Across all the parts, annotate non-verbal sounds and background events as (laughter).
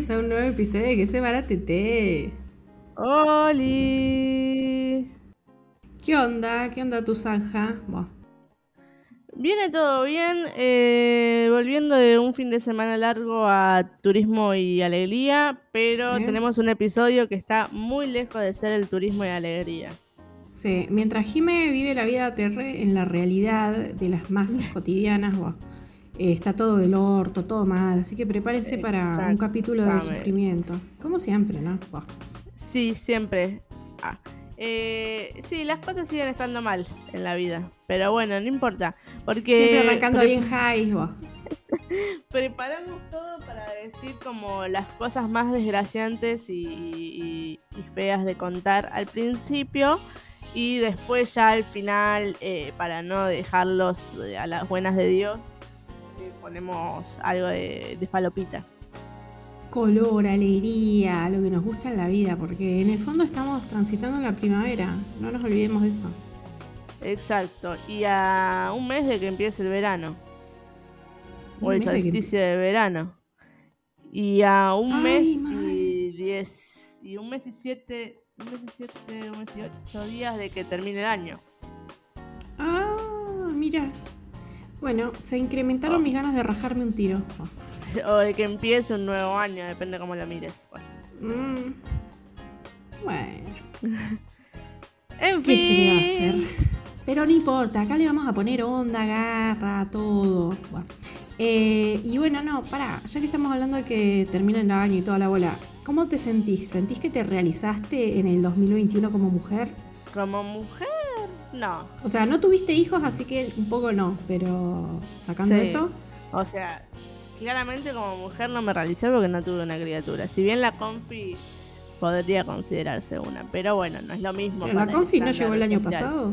bienvenidos a un nuevo episodio de Que se Tete. ¡Holi! ¿Qué onda? ¿Qué onda tu zanja? Viene todo bien, eh, volviendo de un fin de semana largo a turismo y alegría, pero tenemos un episodio que está muy lejos de ser el turismo y alegría. Sí, mientras Jime vive la vida terre en la realidad de las masas (laughs) cotidianas, eh, está todo del orto, todo mal, así que prepárense para un capítulo de sufrimiento. Como siempre, ¿no? Sí, siempre. Ah. Eh, sí, las cosas siguen estando mal en la vida. Pero bueno, no importa. Porque. Siempre arrancando bien high, (laughs) Preparamos todo para decir como las cosas más desgraciantes y, feas de contar al principio. Y después ya al final, eh, para no dejarlos a las buenas de Dios, ponemos algo de, de falopita color, alegría, lo que nos gusta en la vida, porque en el fondo estamos transitando la primavera, no nos olvidemos de eso. Exacto, y a un mes de que empiece el verano, o el solsticio de, verano, y a un mes y diez, y un mes y siete, un mes y siete, un mes y ocho días de que termine el año. Ah, mira. Bueno, se incrementaron mis ganas de rajarme un tiro. o de que empiece un nuevo año, depende cómo lo mires. Bueno. Mm. Bueno. (laughs) en ¿Qué se le va a hacer? Pero no importa, acá le vamos a poner onda, garra, todo. Eh, y bueno, no, pará, ya que estamos hablando de que termina el año y toda la bola, ¿cómo te sentís? ¿Sentís que te realizaste en el 2021 como mujer? Como mujer, no. O sea, no tuviste hijos, así que un poco no, pero sacando eso. O sea, claramente como mujer no me realicé porque no tuve una criatura. Si bien la confi podría considerarse una, pero bueno, no es lo mismo. ¿La confi no llegó el año pasado?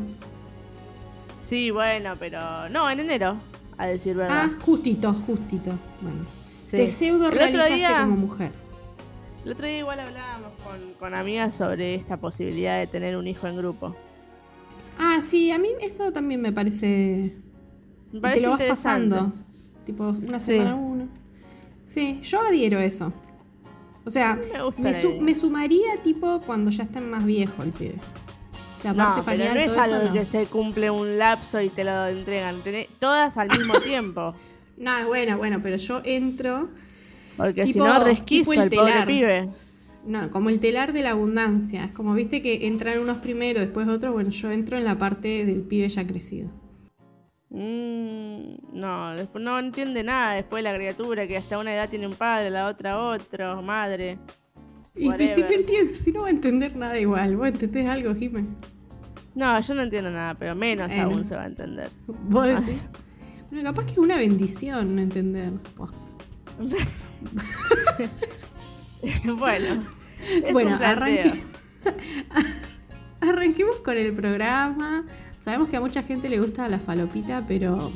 Sí, bueno, pero no, en enero, a decir verdad. Ah, justito, justito. Bueno, te pseudo realizaste como mujer. El otro día igual hablábamos con, con amigas sobre esta posibilidad de tener un hijo en grupo. Ah, sí, a mí eso también me parece. Me parece te lo vas pasando. Tipo, una semana uno. Sí, yo adhiero eso. O sea, me, sumaría tipo cuando ya estén más viejo el pibe. O sea, aparte no, pero no es algo que se cumple un lapso y te lo entregan. Todas al mismo (laughs) tiempo. No, bueno, bueno, pero yo entro. Porque si no, resquizo el, pobre pibe. No, como el telar de la abundancia. Es como viste que entran unos primero, después otros. Bueno, yo entro en la parte del pibe ya crecido. Mm, no, después no entiende nada después la criatura que hasta una edad tiene un padre, la otra otro, madre. Y si no entiende, si no va a entender nada igual, ¿vos entendés algo, Jiménez? No, yo no entiendo nada, pero menos aún se va a entender. ¿Vos decís? Bueno, capaz que es una bendición no entender. (laughs) bueno, bueno, (laughs) arranquemos con el programa. Sabemos que a mucha gente le gusta la falopita, pero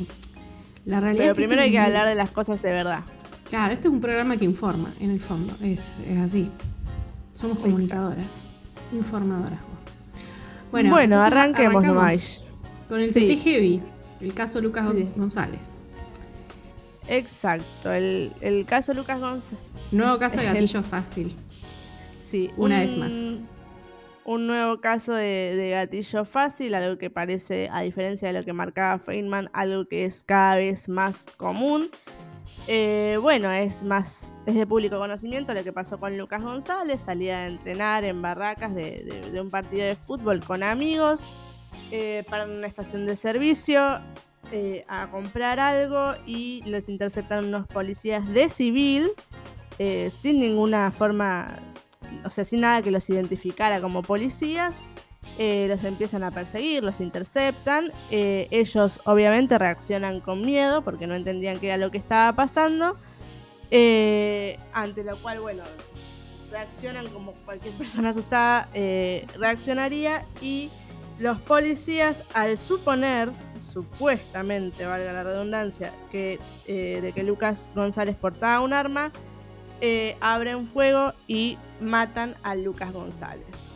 la realidad pero primero hay que hablar de las cosas de verdad. Claro, esto es un programa que informa, en el fondo, es, así. Somos comunicadoras, informadoras. Bueno, bueno arranquemos nomás. Con el TT Heavy, el caso Lucas González. Exacto, el, caso Lucas González. Nuevo caso (laughs) de gatillo fácil. Sí, una vez más un nuevo caso de, gatillo fácil, algo que parece, a diferencia de lo que marcaba Feynman, algo que es cada vez más común. Eh, bueno, es más, es de público conocimiento lo que pasó con Lucas González, salía a entrenar en barracas de, un partido de fútbol con amigos, eh, para una estación de servicio, eh, a comprar algo y los interceptaron unos policías de civil, sin ninguna forma o sea, sin nada que los identificara como policías, eh, los empiezan a perseguir, los interceptan. Eh, ellos obviamente reaccionan con miedo porque no entendían qué era lo que estaba pasando. Eh, ante lo cual, bueno, reaccionan como cualquier persona asustada reaccionaría y los policías al suponer, supuestamente, valga la redundancia, que, de que Lucas González portaba un arma, abren fuego y matan a Lucas González.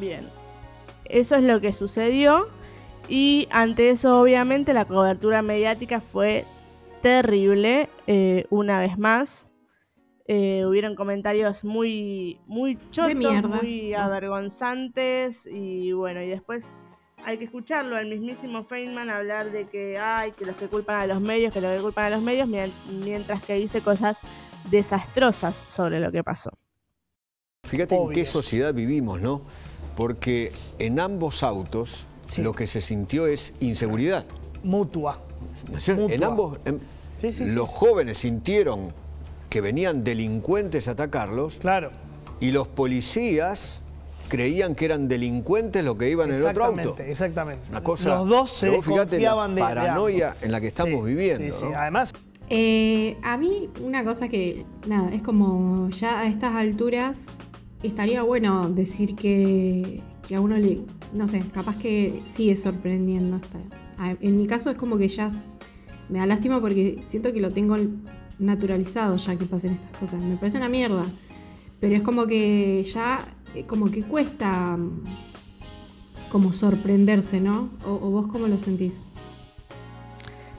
Bien, eso es lo que sucedió y ante eso obviamente la cobertura mediática fue terrible, eh, una vez más. Eh, hubieron comentarios muy, muy chotos, muy avergonzantes y bueno, y después hay que escucharlo al mismísimo Feynman hablar de que hay que los que culpan a los medios, que los que culpan a los medios, mientras que dice cosas desastrosas sobre lo que pasó. Fíjate en qué sociedad vivimos, ¿no? Porque en ambos autos lo que se sintió es inseguridad. Mutua. En ambos, los jóvenes sintieron que venían delincuentes a atacarlos. Claro. Y los policías creían que eran delincuentes los que iban en el otro auto. Exactamente, exactamente. Una cosa, los dos se confiaban de paranoia en la que estamos viviendo. Sí, sí. Además. Eh, a mí una cosa que, nada, es como ya a estas alturas estaría bueno decir que, que a uno le, no sé, capaz que sigue sorprendiendo. En mi caso es como que ya me da lástima porque siento que lo tengo naturalizado ya que pasen estas cosas. Me parece una mierda. Pero es como que ya, como que cuesta mm, como sorprenderse, ¿no? ¿O, vos cómo lo sentís?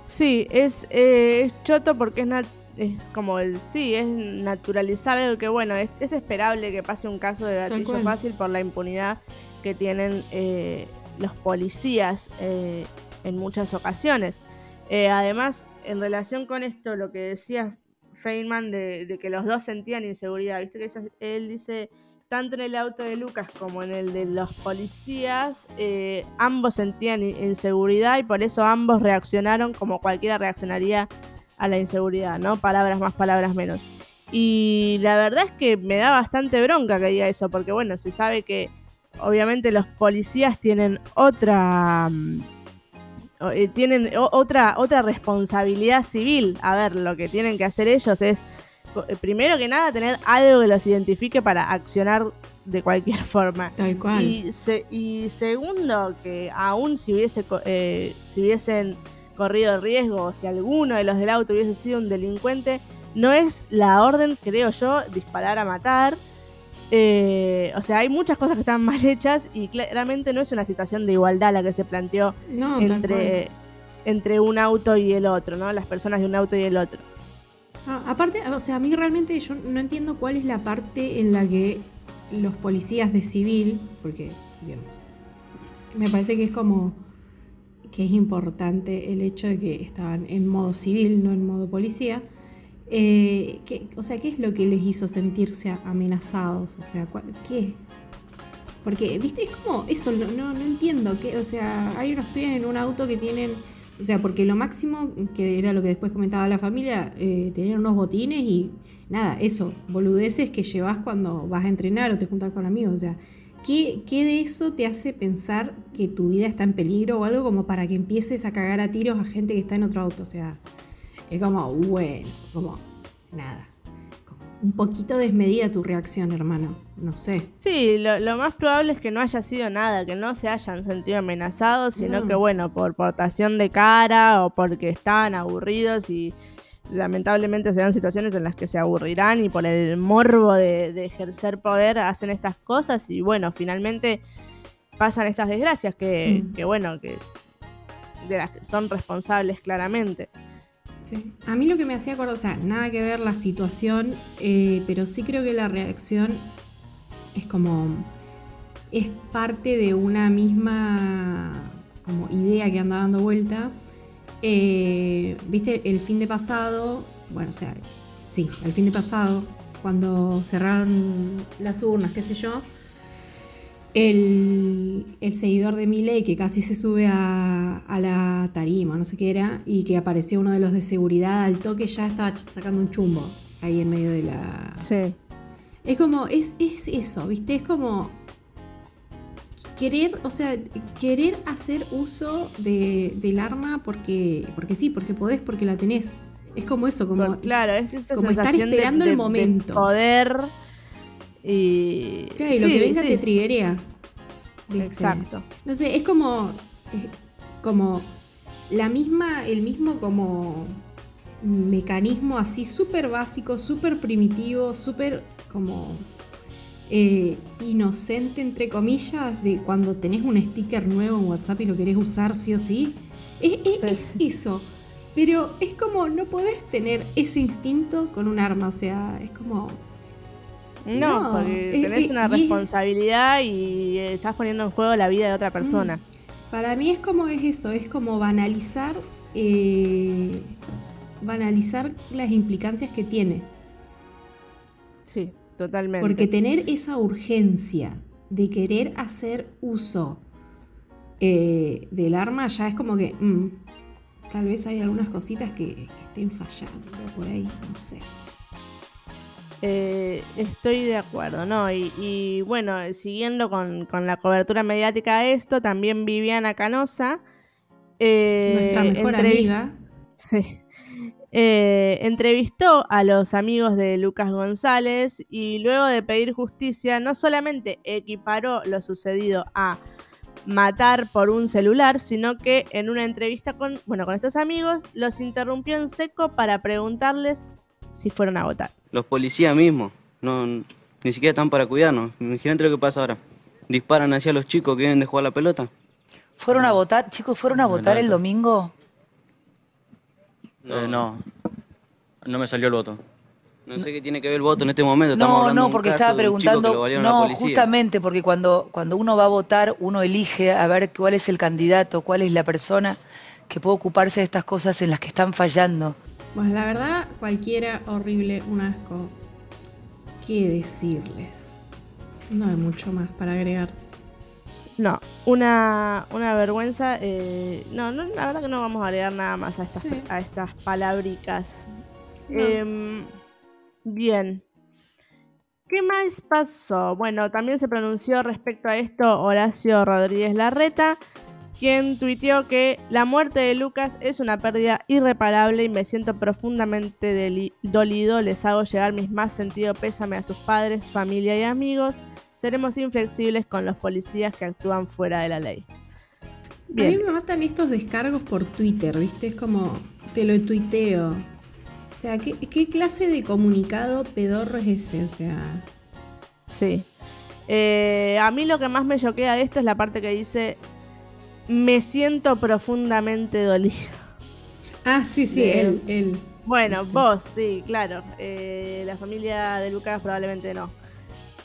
Sí, es, eh, es choto porque es, es como el, sí, es naturalizar algo que, bueno, es, esperable que pase un caso de gatillo fácil por la impunidad que tienen eh, los policías en muchas ocasiones. Eh, además, en relación con esto, lo que decía Feynman de, que los dos sentían inseguridad, viste que él dice, tanto en el auto de Lucas como en el de los policías, eh, ambos sentían inseguridad y por eso ambos reaccionaron como cualquiera reaccionaría a la inseguridad, ¿no? Palabras más, palabras menos. Y la verdad es que me da bastante bronca que diga eso, porque bueno, se sabe que obviamente los policías tienen otra mm, eh, tienen otra, otra responsabilidad civil. A ver, lo que tienen que hacer ellos es, primero que nada, tener algo que los identifique para accionar de cualquier (laughs) forma. Tal cual. Y, y segundo, que aún si, hubiese, eh, si hubiesen corrido riesgo, si alguno de los del auto hubiese sido un delincuente, no es la orden, creo yo, disparar a matar eh, o sea, hay muchas cosas que están mal hechas y claramente no es una situación de igualdad la que se planteó entre, entre un auto y el otro, ¿no? Las personas de un auto y el otro. Ah, aparte, o sea, a mí realmente yo no entiendo cuál es la parte en la que los policías de civil, porque, digamos, me parece que es como que es importante el hecho de que estaban en modo civil, no en modo policía eh, o sea, ¿qué es lo que les hizo sentirse amenazados? O sea, ¿qué? Porque, viste, es como eso, no, no, entiendo. ¿qué? O sea, hay unos pibes en un auto que tienen. O sea, porque lo máximo, que era lo que después comentaba la familia, eh, tenían unos botines y nada, eso, boludeces que llevas cuando vas a entrenar o te juntas con amigos. O sea, ¿qué, ¿qué de eso te hace pensar que tu vida está en peligro o algo como para que empieces a cagar a tiros a gente que está en otro auto? O sea, es como, bueno, como nada. Un poquito desmedida tu reacción, hermano. No sé. Sí, lo, más probable es que no haya sido nada, que no se hayan sentido amenazados, sino que, bueno, por portación de cara o porque estaban aburridos y lamentablemente se dan situaciones en las que se aburrirán y por el morbo de, ejercer poder hacen estas cosas y bueno, finalmente pasan estas desgracias que, mm. que bueno, que de las que son responsables claramente. A mí lo que me hacía acordar, o sea, nada que ver la situación, eh, pero sí creo que la reacción es como. es parte de una misma como idea que anda dando vuelta. Eh, Viste, el fin de pasado, bueno, o sea, sí, el fin de pasado, cuando cerraron las urnas, qué sé yo, el, seguidor de Miley que casi se sube a, la tarima, no sé qué era, y que apareció uno de los de seguridad al toque, ya estaba sacando un chumbo ahí en medio de la... Sí. Es como, es, es eso, ¿viste? Es como querer, o sea, querer hacer uso del arma porque, porque sí, porque podés, porque la tenés. Es como eso, como, claro, es esa como estar esperando el momento. poder y, claro, y lo que venga te triguea. Exacto. No sé, es como. como la misma. El mismo como mecanismo así súper básico, súper primitivo, súper como eh, inocente, entre comillas, de cuando tenés un sticker nuevo en WhatsApp y lo querés usar sí o sí. Es, eso. Pero es como, no podés tener ese instinto con un arma, o sea, es como... No, porque tenés una responsabilidad y estás poniendo en juego la vida de otra persona. Mm. Para mí es como es eso, es como banalizar, eh, banalizar las implicancias que tiene. Sí, totalmente. Porque tener esa urgencia de querer hacer uso eh, del arma ya es como que mm, tal vez hay algunas cositas que, estén fallando por ahí, no sé. Eh, estoy de acuerdo, ¿no? Y, bueno, siguiendo con, la cobertura mediática de esto, también Viviana Canosa. Eh, Nuestra mejor amiga. Sí. entrevistó a los amigos de Lucas González y luego de pedir justicia, no solamente equiparó lo sucedido a matar por un celular, sino que en una entrevista con, bueno, con estos amigos los interrumpió en seco para preguntarles si fueron a votar. Los policías mismos, no, ni siquiera están para cuidarnos. Imagínate lo que pasa ahora. Disparan hacia los chicos que vienen de jugar la pelota. ¿Fueron a votar? Chicos, ¿fueron a votar el domingo? no, no, no me salió el voto. No sé qué tiene que ver el voto en este momento. Estamos no, no, porque estaba preguntando. no, justamente porque cuando, cuando uno va a votar, uno elige a ver cuál es el candidato, cuál es la persona que puede ocuparse de estas cosas en las que están fallando. Pues la verdad, cualquiera horrible, un asco. ¿Qué decirles? No hay mucho más para agregar. No, una, una vergüenza. Eh, no, no, la verdad que no vamos a agregar nada más a estas, a estas palabricas. Em, Bien. ¿Qué más pasó? Bueno, también se pronunció respecto a esto Horacio Rodríguez Larreta, quien tuiteó que la muerte de Lucas es una pérdida irreparable y me siento profundamente dolido. Les hago llegar mis más sentido pésame a sus padres, familia y amigos. Seremos inflexibles con los policías que actúan fuera de la ley. A mí me matan estos descargos por Twitter, ¿viste? Es como, te lo tuiteo. O sea, ¿qué, clase de comunicado pedorro es ese? O sea. Sí. Eh, a mí lo que más me choquea de esto es la parte que dice: Me siento profundamente dolido. Ah, sí, sí, él, él. Bueno, vos, sí, claro. Eh, la familia de Lucas probablemente no.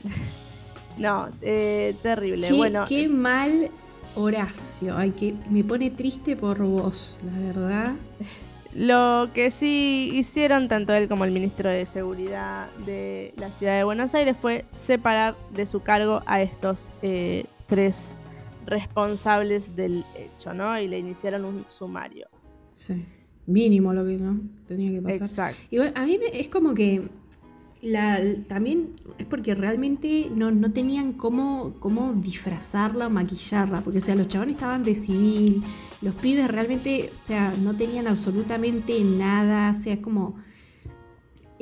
(laughs) no, eh, terrible. Qué, bueno, qué mal Horacio. Ay, que me pone triste por vos, la verdad. (laughs) Lo que sí hicieron tanto él como el ministro de Seguridad de la ciudad de Buenos Aires fue separar de su cargo a estos eh, tres responsables del hecho, ¿no? Y le iniciaron un sumario. Sí, mínimo lo que no tenía que pasar. Exacto. Y a mí es como que la, también es porque realmente no, tenían cómo, cómo disfrazarla, maquillarla, porque o sea, los chavales estaban de civil, los pibes realmente, o sea, no tenían absolutamente nada, o sea, es como...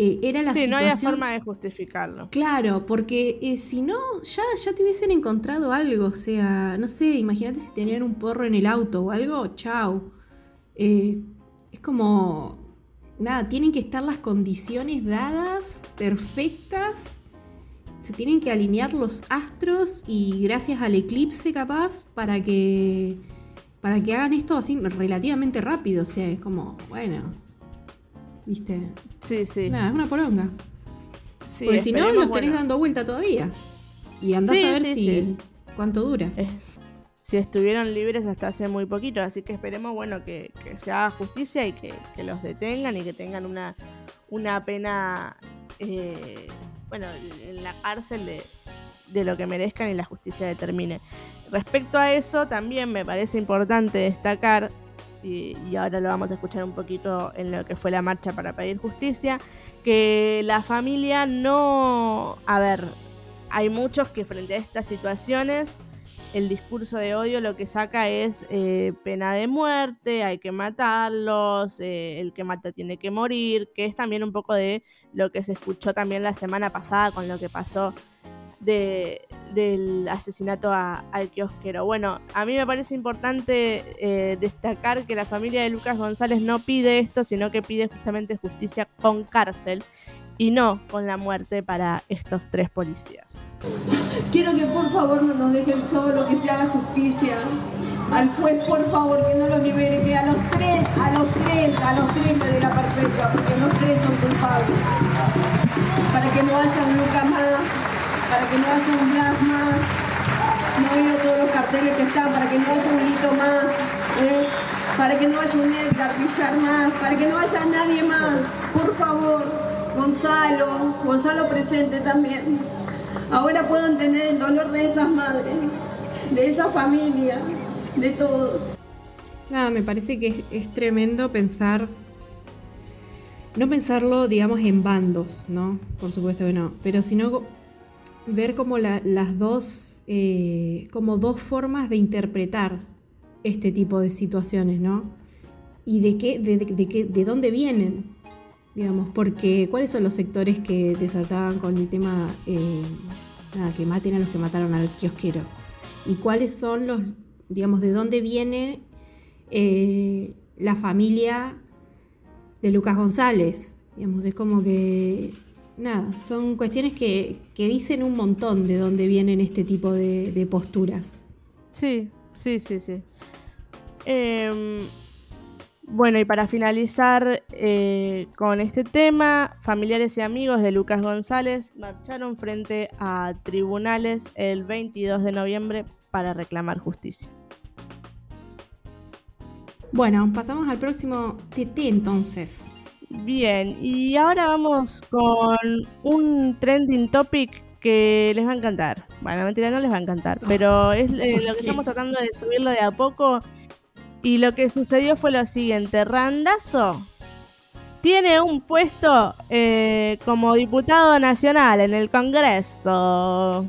Eh, era la sí, no había forma de justificarlo. Claro, porque eh, si no, ya, ya te hubiesen encontrado algo, o sea, no sé, imagínate si tenían un porro en el auto o algo, chao. Eh, es como, nada, tienen que estar las condiciones dadas, perfectas. Se tienen que alinear los astros y gracias al eclipse capaz para que para que hagan esto así relativamente rápido, o sea, es como, bueno, ¿viste? Sí, sí. Nada, es una poronga. Sí, Porque si no, los tenés dando vuelta todavía. Y andás a ver si cuánto dura si estuvieron libres hasta hace muy poquito. Así que esperemos, bueno, que, se haga justicia y que, los detengan y que tengan una, una pena, eh, bueno, en la cárcel de, de lo que merezcan y la justicia determine. Respecto a eso, también me parece importante destacar, y, y, ahora lo vamos a escuchar un poquito en lo que fue la marcha para pedir justicia, que la familia no... A ver, hay muchos que frente a estas situaciones el discurso de odio lo que saca es eh, pena de muerte, hay que matarlos, eh, el que mata tiene que morir, que es también un poco de lo que se escuchó también la semana pasada con lo que pasó de, del asesinato al kiosquero. Bueno, a mí me parece importante eh, destacar que la familia de Lucas González no pide esto, sino que pide justamente justicia con cárcel y no con la muerte para estos tres policías. Quiero que por favor no nos dejen solo, que se haga justicia. Al juez, por favor, que no lo libere, a los tres, a los tres, a los tres que no haya un Blas más, no veo todos los carteles que están, para que no haya un hito más, ¿eh? para que no haya un Edgar más, para que no haya nadie más, por favor, Gonzalo, Gonzalo presente también. Ahora puedo entender el dolor de esas madres, de esa familia, de todo. Nada, me parece que es, tremendo pensar, no pensarlo, digamos, en bandos, ¿no? Por supuesto que no, pero sino ver como las dos, eh, como dos formas de interpretar este tipo de situaciones, ¿no? Y de qué, de, de, de dónde vienen, digamos, porque cuáles son los sectores que desaltaban con el tema, eh, nada, que maten a los que mataron al kiosquero, y cuáles son los, digamos, de dónde viene eh, la familia de Lucas González, digamos, es como que, nada, son cuestiones que, que dicen un montón de dónde vienen este tipo de, de posturas. Sí, sí, sí, sí. Eh, bueno, y para finalizar eh, con este tema, familiares y amigos de Lucas González marcharon frente a tribunales el 22 de noviembre para reclamar justicia. Bueno, pasamos al próximo TT entonces. Bien, y ahora vamos con un trending topic que les va a encantar. Bueno, mentira, no les va a encantar, pero es eh, lo que estamos tratando de subirlo de a poco y lo que sucedió fue lo siguiente, Randazo tiene un puesto eh, como diputado nacional en el Congreso.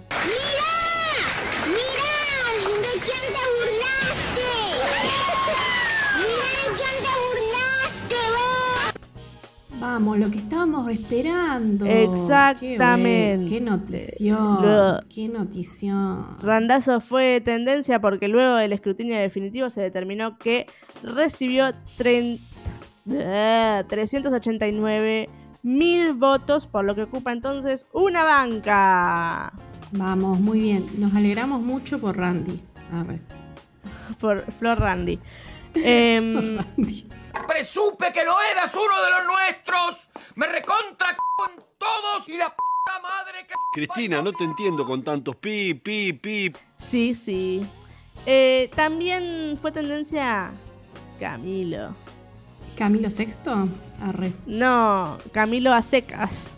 Vamos, lo que estábamos esperando. Exactamente. Qué, notición. Qué notición. Randazo fue tendencia porque luego del escrutinio definitivo se determinó que recibió 389 mil votos, por lo que ocupa entonces una banca. Vamos, muy bien. Nos alegramos mucho por Randy. A ver. (laughs) por Flor Randy. Eh, Presupe que no eras uno de los nuestros. Me recontra con todos y la puta madre que. Cristina, no te entiendo con tantos pi, pi, pi. Sí, sí. Eh, también fue tendencia Camilo. ¿Camilo Sexto? Arre. No, Camilo a secas.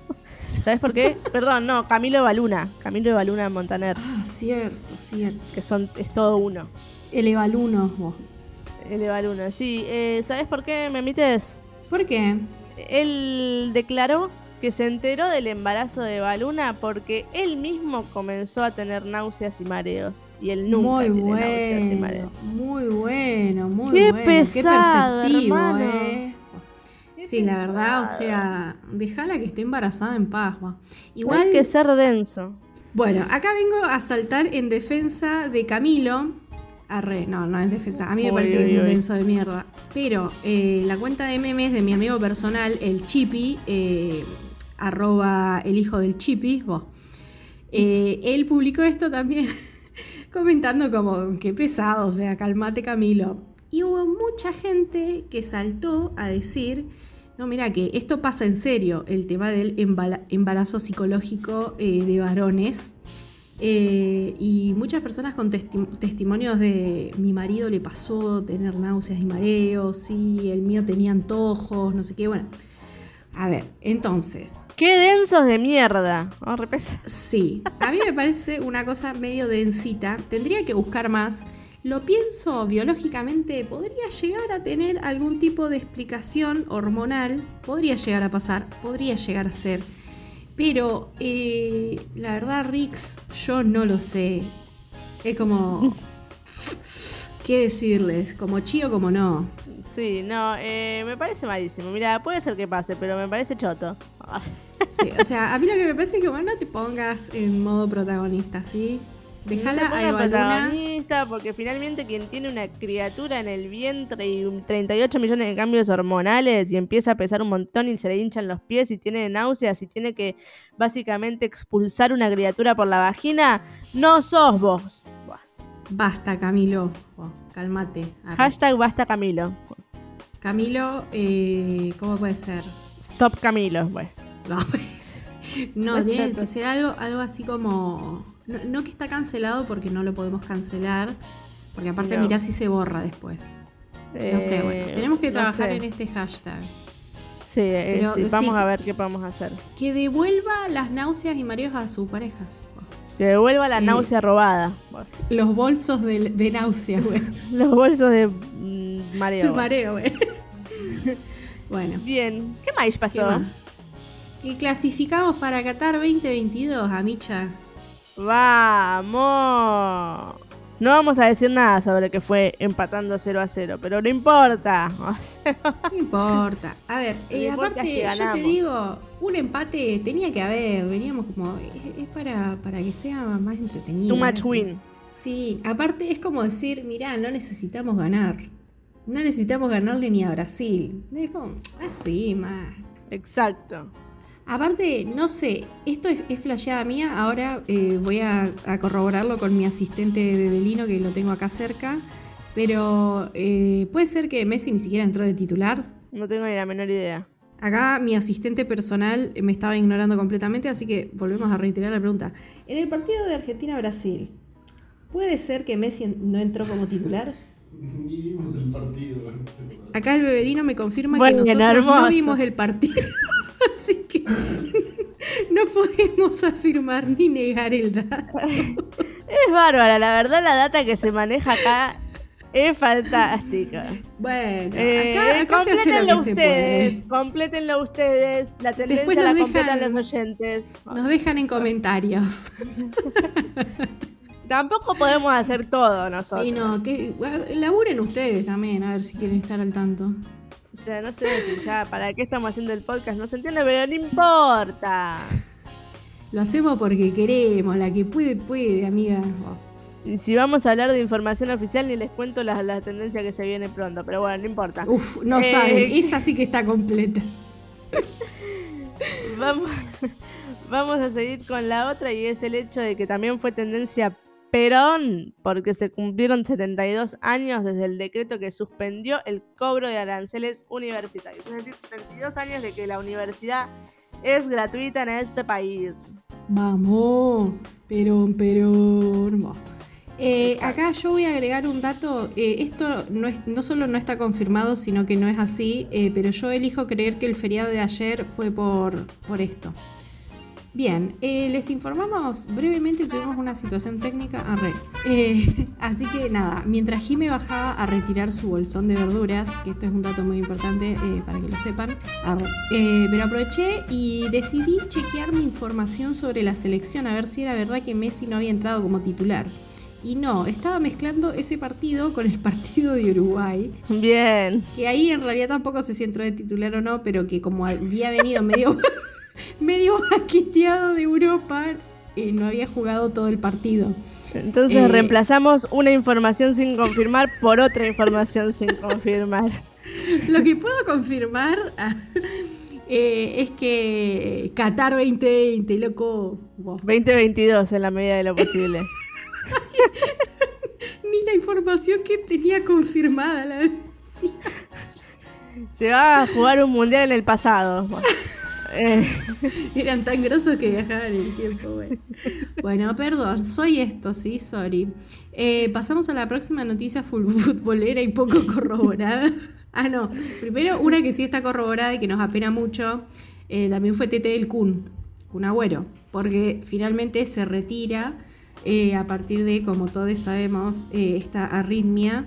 ¿Sabes por qué? (laughs) Perdón, no, Camilo Baluna. Camilo Evaluna Montaner. Ah, cierto, cierto. Que son, es todo uno. El Evaluno, vos. El Evaluna, sí. Eh, ¿Sabes por qué me emites? ¿Por qué? Él declaró que se enteró del embarazo de Baluna porque él mismo comenzó a tener náuseas y mareos. Y él nunca muy tiene bueno, náuseas y mareos. Muy bueno, muy Qué bueno. pesado, Qué perceptivo, hermano. eh. Sí, la verdad, o sea, déjala que esté embarazada en paz. Igual Hay que ser denso. Bueno, acá vengo a saltar en defensa de Camilo. Arre, no, no es defensa. A mí me parece uy, que es un denso de mierda. Pero eh, la cuenta de memes de mi amigo personal, el Chipi, eh, arroba el hijo del Chipi, vos. eh, él publicó esto también, (laughs) comentando como, qué pesado, o sea, calmate Camilo. Y hubo mucha gente que saltó a decir, no, mira que esto pasa en serio, el tema del embarazo psicológico de varones. Eh, y muchas personas con testi- testimonios de mi marido le pasó tener náuseas y mareos, y el mío tenía antojos, no sé qué, bueno. A ver, entonces, ¡Qué densos de mierda! Oh, Sí, a mí me parece una cosa medio densita. Tendría que buscar más. Lo pienso biológicamente, podría llegar a tener algún tipo de explicación hormonal. Podría llegar a pasar, podría llegar a ser. Pero eh, la verdad, Rix, yo no lo sé. Es como. (laughs) ¿Qué decirles? ¿Como chío como no? Sí, no, eh, me parece malísimo. Mira, puede ser que pase, pero me parece choto. (laughs) Sí, o sea, a mí lo que me parece es que bueno, no te pongas en modo protagonista, ¿sí? Dejala no a protagonista, porque finalmente quien tiene una criatura en el vientre y 38 millones de cambios hormonales y empieza a pesar un montón y se le hinchan los pies y tiene náuseas y tiene que básicamente expulsar una criatura por la vagina, no sos vos. Basta, Camilo. cálmate. Hashtag basta, Camilo. Camilo, eh, ¿cómo puede ser? Stop Camilo, bueno. (laughs) No, tiene que ser algo, algo así como. No, que está cancelado porque no lo podemos cancelar. Porque aparte, mirá si se borra después. no sé, bueno. Eh, tenemos que trabajar en este hashtag. Sí, eh, vamos a ver qué podemos hacer. Que devuelva las náuseas y mareos a su pareja. Que devuelva la eh, náusea robada. Los bolsos de, de náusea, güey. (laughs) Los bolsos de mm, mareo. De mareo, güey. (laughs) bueno. Bien. ¿Qué más pasó? que clasificamos para Qatar 2022, Amicha. Vamos. No vamos a decir nada sobre que fue empatando 0 a 0, pero no importa. (laughs) no importa. A ver, eh, aparte, yo te digo, un empate tenía que haber. Veníamos como. Es, para, para que sea más entretenido. Too much win. Sí, aparte es como decir, mirá, no necesitamos ganar. No necesitamos ganarle ni a Brasil. Es como, así, más. Exacto. Aparte, no sé, esto es, es flasheada mía, ahora eh, voy a, corroborarlo con mi asistente Bebelino, que lo tengo acá cerca, pero eh, puede ser que Messi ni siquiera entró de titular. No tengo ni la menor idea. Acá mi asistente personal me estaba ignorando completamente, así que volvemos a reiterar la pregunta. En el partido de Argentina-Brasil, ¿puede ser que Messi no entró como titular? (laughs) Ni vimos el partido. Acá el Bebelino me confirma que nosotros no vimos el partido. (laughs) Así que no podemos afirmar ni negar el dato. (laughs) Es bárbara, la verdad la data que se maneja acá es fantástica. Bueno, eh, acá, complétenlo ustedes, complétenlo ustedes, la tendencia la completan los oyentes. Nos dejan en comentarios. (laughs) Tampoco podemos hacer todo nosotros. Y no, que laburen ustedes también, a ver si quieren estar al tanto. O sea, no sé si ya para qué estamos haciendo el podcast, no se entiende, pero no importa. Lo hacemos porque queremos, la que puede, puede, amiga. Y si vamos a hablar de información oficial, ni les cuento la, la tendencia que se viene pronto, pero bueno, no importa. Uf, no eh, saben, (laughs) esa sí que está completa. vamos, vamos a seguir con la otra y es el hecho de que también fue tendencia Perón, porque se cumplieron 72 años desde el decreto que suspendió el cobro de aranceles universitarios. Es decir, 72 años de que la universidad es gratuita en este país. Vamos, Perón, Perón. Eh, acá yo voy a agregar un dato. Eh, esto no, es, no solo no está confirmado, sino que no es así, eh, pero yo elijo creer que el feriado de ayer fue por, por esto. Bien, eh, les informamos brevemente, tuvimos una situación técnica, arre. Eh, (laughs) así que nada, mientras Jime bajaba a retirar su bolsón de verduras, que esto es un dato muy importante eh, para que lo sepan, arre. pero aproveché y decidí chequear mi información sobre la selección, a ver si era verdad que Messi no había entrado como titular. Y no, estaba mezclando ese partido con el partido de Uruguay. Bien. Que ahí en realidad tampoco sé si entró de titular o no, pero que como había venido medio... (laughs) medio (laughs) baqueteado de Europa y no había jugado todo el partido. Entonces eh, reemplazamos una información sin confirmar por otra información sin confirmar. Lo que puedo confirmar (laughs) eh, es que Qatar 2020, loco. 2022 en la medida de lo posible. (laughs) Ni la información que tenía confirmada la decía. Se va a jugar un mundial en el pasado. Eh, (laughs) eran tan grosos que viajaban el tiempo, Bueno, perdón, soy esto, sí, sorry. Eh, pasamos a la próxima noticia (laughs) futbolera y poco corroborada. (laughs) ah, no. Primero, una que sí está corroborada y que nos apena mucho. Eh, también fue Tete del Kun, un agüero. Porque finalmente se retira a partir de, como todos sabemos, esta arritmia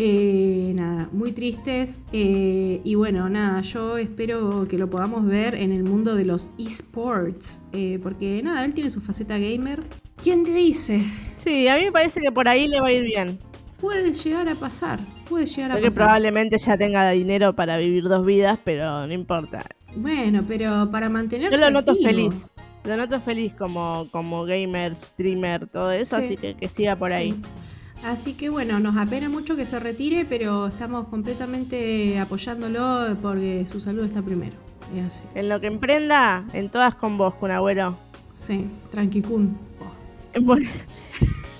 eh, nada, muy tristes. Eh, y bueno, nada, yo espero que lo podamos ver en el mundo de los esports. Eh, porque nada, él tiene su faceta gamer. ¿Quién te dice? Sí, a mí me parece que por ahí le va a ir bien. Puede llegar a pasar. Puede llegar a Porque probablemente ya tenga dinero para vivir dos vidas, pero no importa. Bueno, pero para mantenerse. Yo lo noto feliz. lo noto feliz como, como gamer, streamer, todo eso, así que que siga por ahí. Así que bueno, nos apena mucho que se retire, pero estamos completamente apoyándolo porque su salud está primero. así. En lo que emprenda, en todas con vos, con abuelo. Sí, tranquicún. (laughs)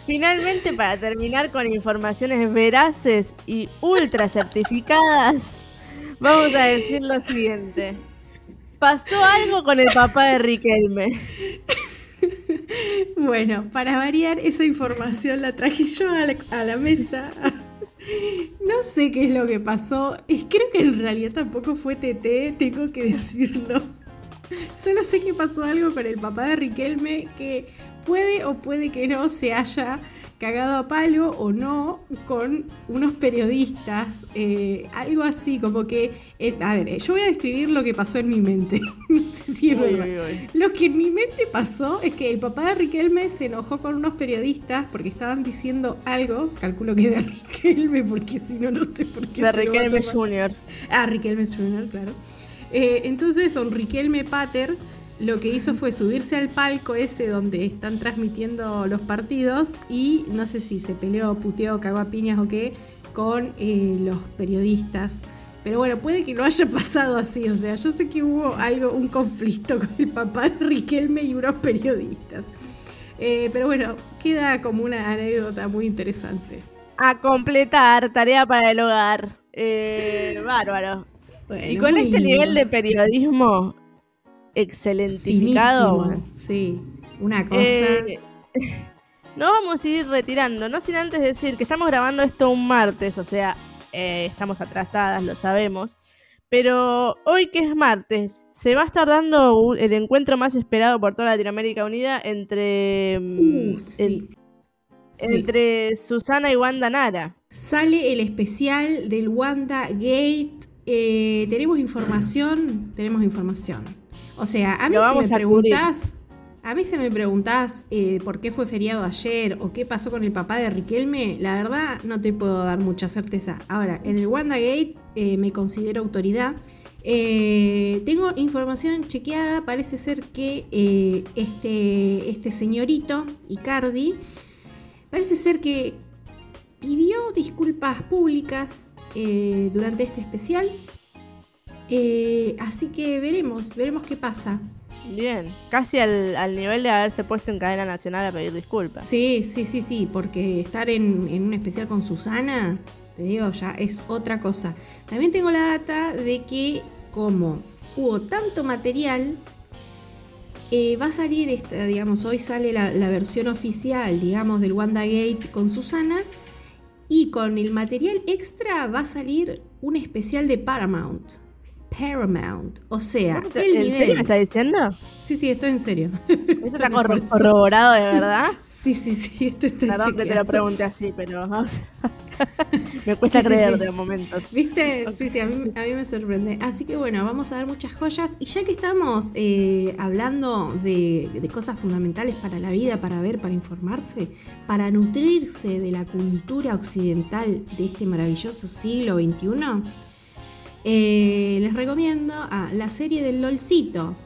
Finalmente, para terminar con informaciones veraces y ultra certificadas, vamos a decir lo siguiente. Pasó algo con el papá de Riquelme. (laughs) Bueno, para variar, esa información la traje yo a la, mesa. No sé qué es lo que pasó. Creo que en realidad tampoco fue TT, tengo que decirlo. Solo sé que pasó algo con el papá de Riquelme que puede o puede que no se haya cagado a palo o no con unos periodistas, eh, algo así, como que, eh, a ver, yo voy a describir lo que pasó en mi mente, (laughs) no sé si es verdad. Lo que en mi mente pasó es que el papá de Riquelme se enojó con unos periodistas porque estaban diciendo algo, calculo que de (laughs) Riquelme, porque si no, no sé por qué. De Riquelme Jr. Ah, Riquelme Jr., claro. Eh, entonces, don Riquelme Pater lo que hizo fue subirse al palco ese donde están transmitiendo los partidos y no sé si se peleó, puteó, cagó a piñas o qué con eh, los periodistas. Pero bueno, puede que no haya pasado así. O sea, yo sé que hubo algo, un conflicto con el papá de Riquelme y unos periodistas. Eh, pero bueno, queda como una anécdota muy interesante. A completar, tarea para el hogar. Eh, bárbaro. y con este nivel de periodismo, excelentificado. Sí, una cosa. Eh, (laughs) nos vamos a ir retirando, no sin antes decir que estamos grabando esto un martes, o sea, eh, estamos atrasadas, lo sabemos. Pero hoy que es martes, se va a estar dando el encuentro más esperado por toda Latinoamérica Unida entre, mm, uh, entre Susana y Wanda Nara. Sale el especial del Wanda Gate. Eh, tenemos información, tenemos información. O sea, a mí si me preguntás, a mí si me preguntás eh, por qué fue feriado ayer o qué pasó con el papá de Riquelme, la verdad no te puedo dar mucha certeza. Ahora, en el WandaGate eh, me considero autoridad. Eh, tengo información chequeada, parece ser que este, este señorito, Icardi, parece ser que pidió disculpas públicas durante este especial eh, así que veremos, veremos qué pasa. Bien, casi al, nivel de haberse puesto en cadena nacional a pedir disculpas. Sí, sí, sí, sí, porque estar en, un especial con Susana, te digo, ya es otra cosa. También tengo la data de que como hubo tanto material, eh, va a salir, esta, digamos, hoy sale la, la versión oficial, digamos, del WandaGate con Susana. Y con el material extra va a salir un especial de Paramount. Paramount. O sea, el ¿En serio me está diciendo? Sí, sí, estoy en serio. ¿Esto está (laughs) corroborado de verdad? Sí, sí, sí, (laughs) esto está Perdón que te lo pregunte así, pero (laughs) me cuesta creer de momentos. ¿Viste? Sí, sí, a mí, a mí, me sorprende. Así que bueno, vamos a ver muchas joyas. Y ya que estamos eh, hablando de, de cosas fundamentales para la vida, para ver, para informarse, para nutrirse de la cultura occidental de este maravilloso siglo XXI, eh, les recomiendo a la serie del LOLcito,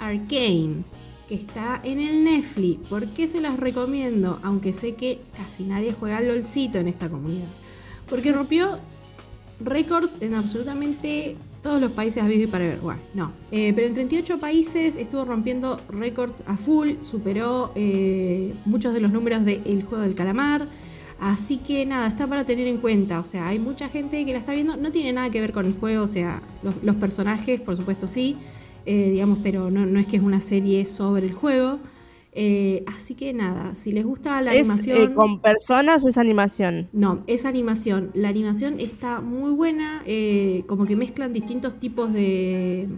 Arcane, que está en el Netflix. ¿Por qué se las recomiendo? Aunque sé que casi nadie juega al LOLcito en esta comunidad. Porque rompió récords en absolutamente todos los países a vivir para ver. Bueno, no. Eh, pero en 38 países estuvo rompiendo récords a full. Superó eh, muchos de los números del Juego del Calamar. Así que nada, está para tener en cuenta. O sea, hay mucha gente que la está viendo. No tiene nada que ver con el juego. O sea, los, personajes, por supuesto, sí. Eh, digamos, pero no, es que es una serie sobre el juego. Eh, así que nada, si les gusta la ¿Es, animación. Eh, ¿Con personas o es animación? No, es animación. La animación está muy buena. como que mezclan distintos tipos de,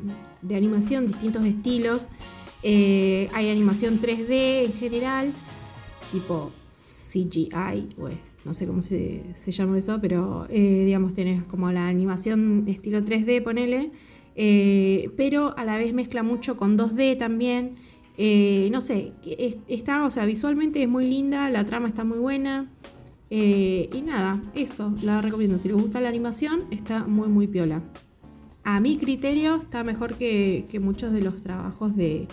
de animación, distintos estilos. hay animación 3D en general, tipo CGI, no sé cómo se, llama eso, pero eh, digamos, tenés como la animación estilo 3D, ponele, eh, pero a la vez mezcla mucho con 2D también. Eh, no sé, está, o sea, visualmente es muy linda, la trama está muy buena. y nada, eso, la recomiendo. Si les gusta la animación, está muy, muy piola. A mi criterio, está mejor que muchos de los trabajos de,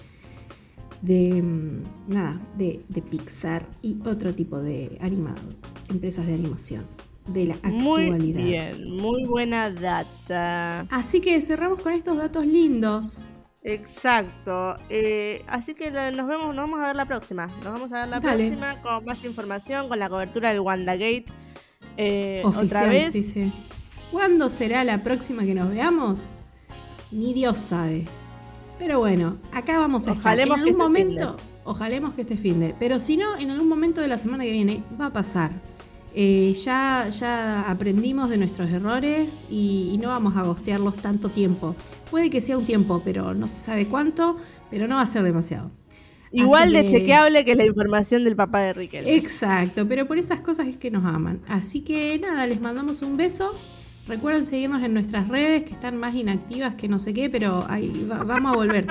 de mm, nada, de, Pixar y otro tipo de animado, empresas de animación de la actualidad. Muy bien, muy buena data. Así que cerramos con estos datos lindos. Exacto. Eh, así que nos vemos, nos vamos a ver la próxima. Nos vamos a ver la próxima con más información, con la cobertura del WandaGate. Eh, otra vez. sí, sí. ¿Cuándo será la próxima que nos veamos? Ni Dios sabe. Pero bueno, acá vamos a estar. En algún momento, ojalemos que este fin de. Pero si no, en algún momento de la semana que viene va a pasar. Eh, ya, ya aprendimos de nuestros errores y, no vamos a gostearlos tanto tiempo. Puede que sea un tiempo, pero no se sabe cuánto, pero no va a ser demasiado. Igual de chequeable que la información del papá de Riquelme. Exacto, pero por esas cosas es que nos aman. Así que nada, les mandamos un beso. Recuerden seguirnos en nuestras redes que están más inactivas que no sé qué, pero ahí vamos a volver.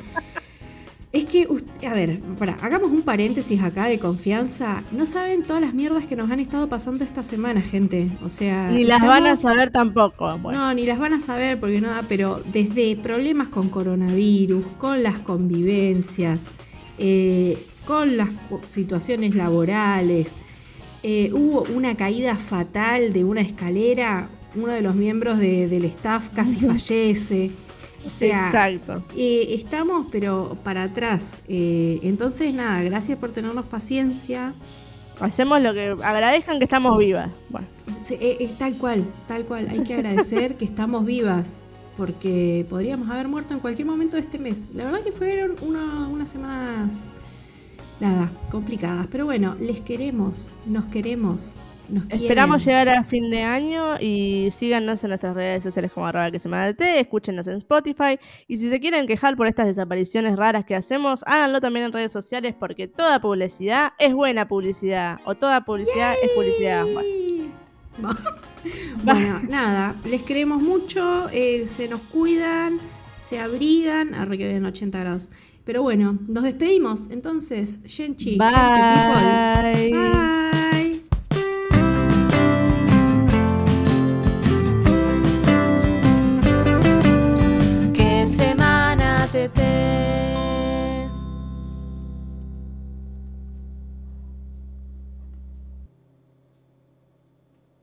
Es que, a ver, para, hagamos un paréntesis acá de confianza. No saben todas las mierdas que nos han estado pasando esta semana, gente. O sea. Ni las van a saber tampoco. No, ni las van a saber porque nada, pero desde problemas con coronavirus, con las convivencias, eh, con las situaciones laborales. Eh, hubo una caída fatal de una escalera. Uno de los miembros del staff casi (laughs) fallece. O sea, Exacto. Eh, estamos, pero para atrás. Eh, entonces, nada, gracias por tenernos paciencia. Hacemos lo que agradezcan que estamos vivas. Bueno. es tal cual, tal cual. Hay que agradecer que estamos vivas, porque podríamos haber muerto en cualquier momento de este mes. La verdad que fueron unas semanas, nada, complicadas. Pero bueno, les queremos, nos queremos. Esperamos llegar a fin de año y síganos en nuestras redes sociales como arroba que semana de té, escúchenos en Spotify y si se quieren quejar por estas desapariciones raras que hacemos, háganlo también en redes sociales porque toda publicidad es buena publicidad o toda publicidad es publicidad. (laughs) Bueno. nada, les queremos mucho, eh, se nos cuidan, se abrigan, a que ven 80 grados. Pero bueno, nos despedimos entonces, Shenchi, Bye. Bye.